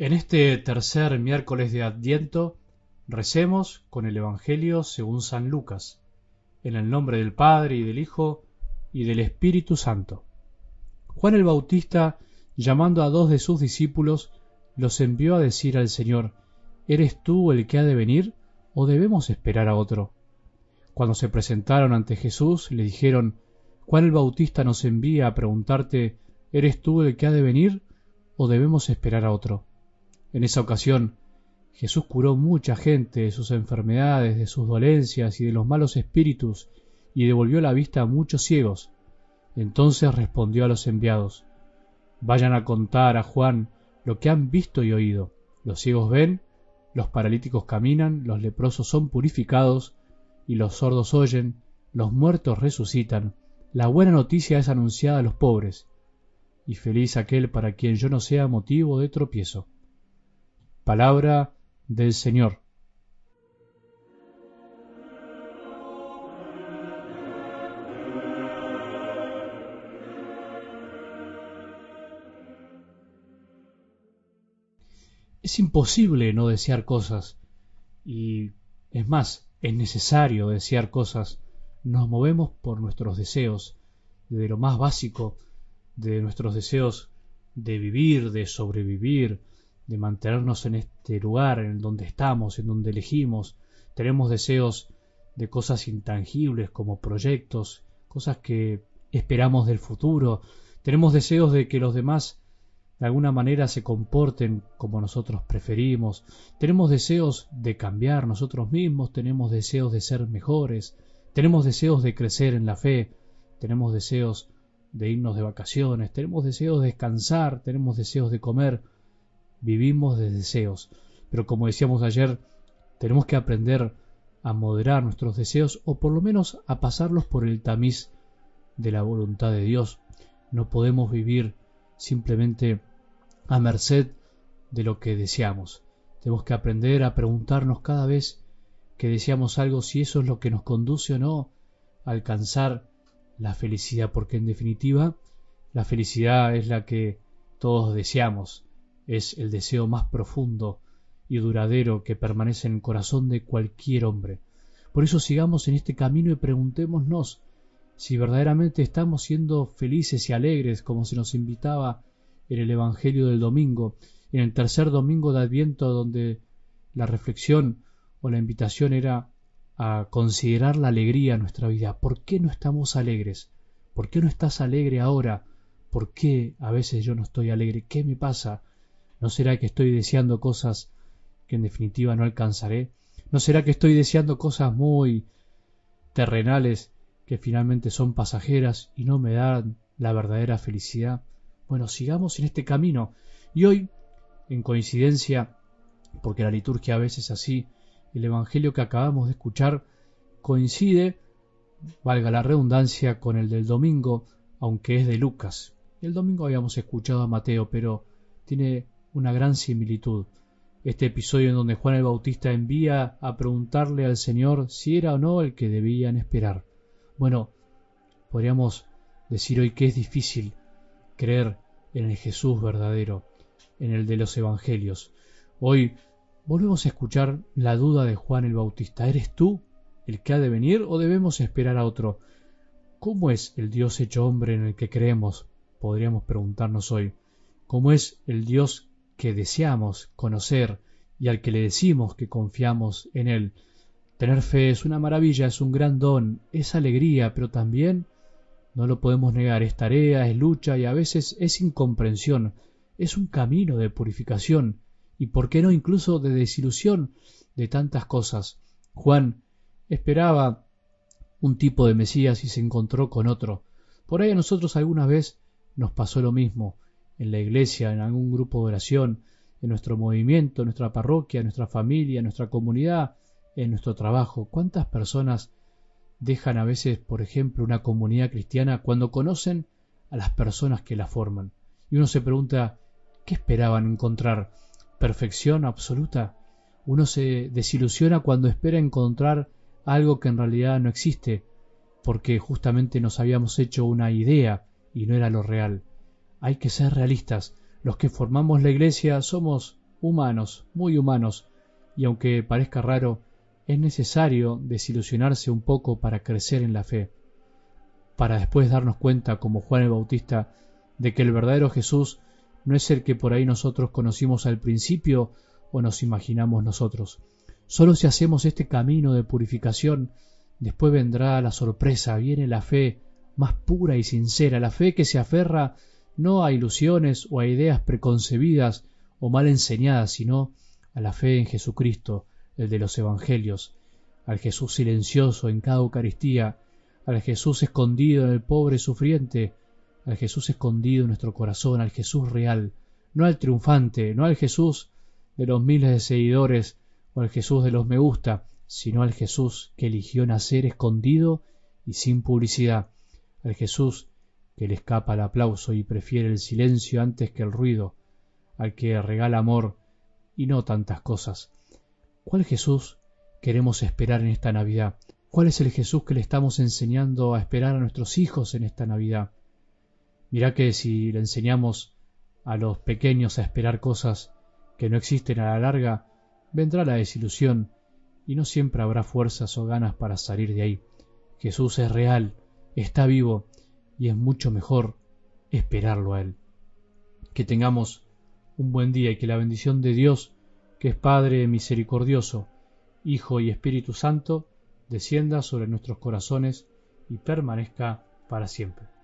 En este tercer miércoles de Adviento recemos con el Evangelio según San Lucas, en el nombre del Padre y del Hijo y del Espíritu Santo. Juan el Bautista, llamando a dos de sus discípulos, los envió a decir al Señor, ¿Eres tú el que ha de venir o debemos esperar a otro? Cuando se presentaron ante Jesús, le dijeron, Juan el Bautista nos envía a preguntarte, ¿eres tú el que ha de venir o debemos esperar a otro? En esa ocasión, Jesús curó mucha gente de sus enfermedades, de sus dolencias y de los malos espíritus, y devolvió la vista a muchos ciegos. Entonces respondió a los enviados, Vayan a contar a Juan lo que han visto y oído. Los ciegos ven, los paralíticos caminan, los leprosos son purificados, y los sordos oyen, los muertos resucitan. La buena noticia es anunciada a los pobres, y feliz aquel para quien yo no sea motivo de tropiezo. Palabra del Señor. Es imposible no desear cosas y es más, es necesario desear cosas. Nos movemos por nuestros deseos, desde lo más básico, de nuestros deseos de vivir, de sobrevivir, de mantenernos en este lugar en donde estamos, en donde elegimos. Tenemos deseos de cosas intangibles como proyectos, cosas que esperamos del futuro. Tenemos deseos de que los demás de alguna manera se comporten como nosotros preferimos. Tenemos deseos de cambiar nosotros mismos, tenemos deseos de ser mejores, tenemos deseos de crecer en la fe, tenemos deseos de irnos de vacaciones, tenemos deseos de descansar, tenemos deseos de comer, vivimos de deseos. Pero como decíamos ayer, tenemos que aprender a moderar nuestros deseos o por lo menos a pasarlos por el tamiz de la voluntad de Dios. No podemos vivir simplemente a merced de lo que deseamos. Tenemos que aprender a preguntarnos cada vez que deseamos algo si eso es lo que nos conduce o no a alcanzar la felicidad, porque en definitiva la felicidad es la que todos deseamos, es el deseo más profundo y duradero que permanece en el corazón de cualquier hombre. Por eso sigamos en este camino y preguntémonos si verdaderamente estamos siendo felices y alegres como se nos invitaba en el Evangelio del domingo, en el tercer domingo de Adviento donde la reflexión o la invitación era a considerar la alegría en nuestra vida. ¿Por qué no estamos alegres? ¿Por qué no estás alegre ahora? ¿Por qué a veces yo no estoy alegre? ¿Qué me pasa? ¿No será que estoy deseando cosas que en definitiva no alcanzaré? ¿No será que estoy deseando cosas muy terrenales que finalmente son pasajeras y no me dan la verdadera felicidad? Bueno, sigamos en este camino. Y hoy, en coincidencia, porque la liturgia a veces así, el Evangelio que acabamos de escuchar coincide, valga la redundancia, con el del domingo, aunque es de Lucas. El domingo habíamos escuchado a Mateo, pero tiene una gran similitud. Este episodio en donde Juan el Bautista envía a preguntarle al Señor si era o no el que debían esperar. Bueno, podríamos decir hoy que es difícil creer en el Jesús verdadero, en el de los Evangelios. Hoy volvemos a escuchar la duda de Juan el Bautista. ¿Eres tú el que ha de venir o debemos esperar a otro? ¿Cómo es el Dios hecho hombre en el que creemos? Podríamos preguntarnos hoy. ¿Cómo es el Dios que deseamos conocer y al que le decimos que confiamos en Él. Tener fe es una maravilla, es un gran don, es alegría, pero también no lo podemos negar, es tarea, es lucha y a veces es incomprensión, es un camino de purificación y, por qué no, incluso de desilusión de tantas cosas. Juan esperaba un tipo de Mesías y se encontró con otro. Por ahí a nosotros alguna vez nos pasó lo mismo en la iglesia, en algún grupo de oración, en nuestro movimiento, en nuestra parroquia, en nuestra familia, en nuestra comunidad, en nuestro trabajo. ¿Cuántas personas dejan a veces, por ejemplo, una comunidad cristiana cuando conocen a las personas que la forman? Y uno se pregunta, ¿qué esperaban encontrar? ¿Perfección absoluta? Uno se desilusiona cuando espera encontrar algo que en realidad no existe, porque justamente nos habíamos hecho una idea y no era lo real. Hay que ser realistas. Los que formamos la iglesia somos humanos, muy humanos, y aunque parezca raro, es necesario desilusionarse un poco para crecer en la fe, para después darnos cuenta, como Juan el Bautista, de que el verdadero Jesús no es el que por ahí nosotros conocimos al principio o nos imaginamos nosotros. Solo si hacemos este camino de purificación, después vendrá la sorpresa, viene la fe más pura y sincera, la fe que se aferra no a ilusiones o a ideas preconcebidas o mal enseñadas, sino a la fe en Jesucristo, el de los Evangelios, al Jesús silencioso en cada Eucaristía, al Jesús escondido en el pobre sufriente, al Jesús escondido en nuestro corazón, al Jesús real, no al triunfante, no al Jesús de los miles de seguidores o al Jesús de los me gusta, sino al Jesús que eligió nacer escondido y sin publicidad, al Jesús que le escapa el aplauso y prefiere el silencio antes que el ruido, al que regala amor y no tantas cosas. ¿Cuál Jesús queremos esperar en esta Navidad? ¿Cuál es el Jesús que le estamos enseñando a esperar a nuestros hijos en esta Navidad? Mirá que si le enseñamos a los pequeños a esperar cosas que no existen a la larga, vendrá la desilusión y no siempre habrá fuerzas o ganas para salir de ahí. Jesús es real, está vivo y es mucho mejor esperarlo a Él. Que tengamos un buen día y que la bendición de Dios, que es Padre misericordioso, Hijo y Espíritu Santo, descienda sobre nuestros corazones y permanezca para siempre.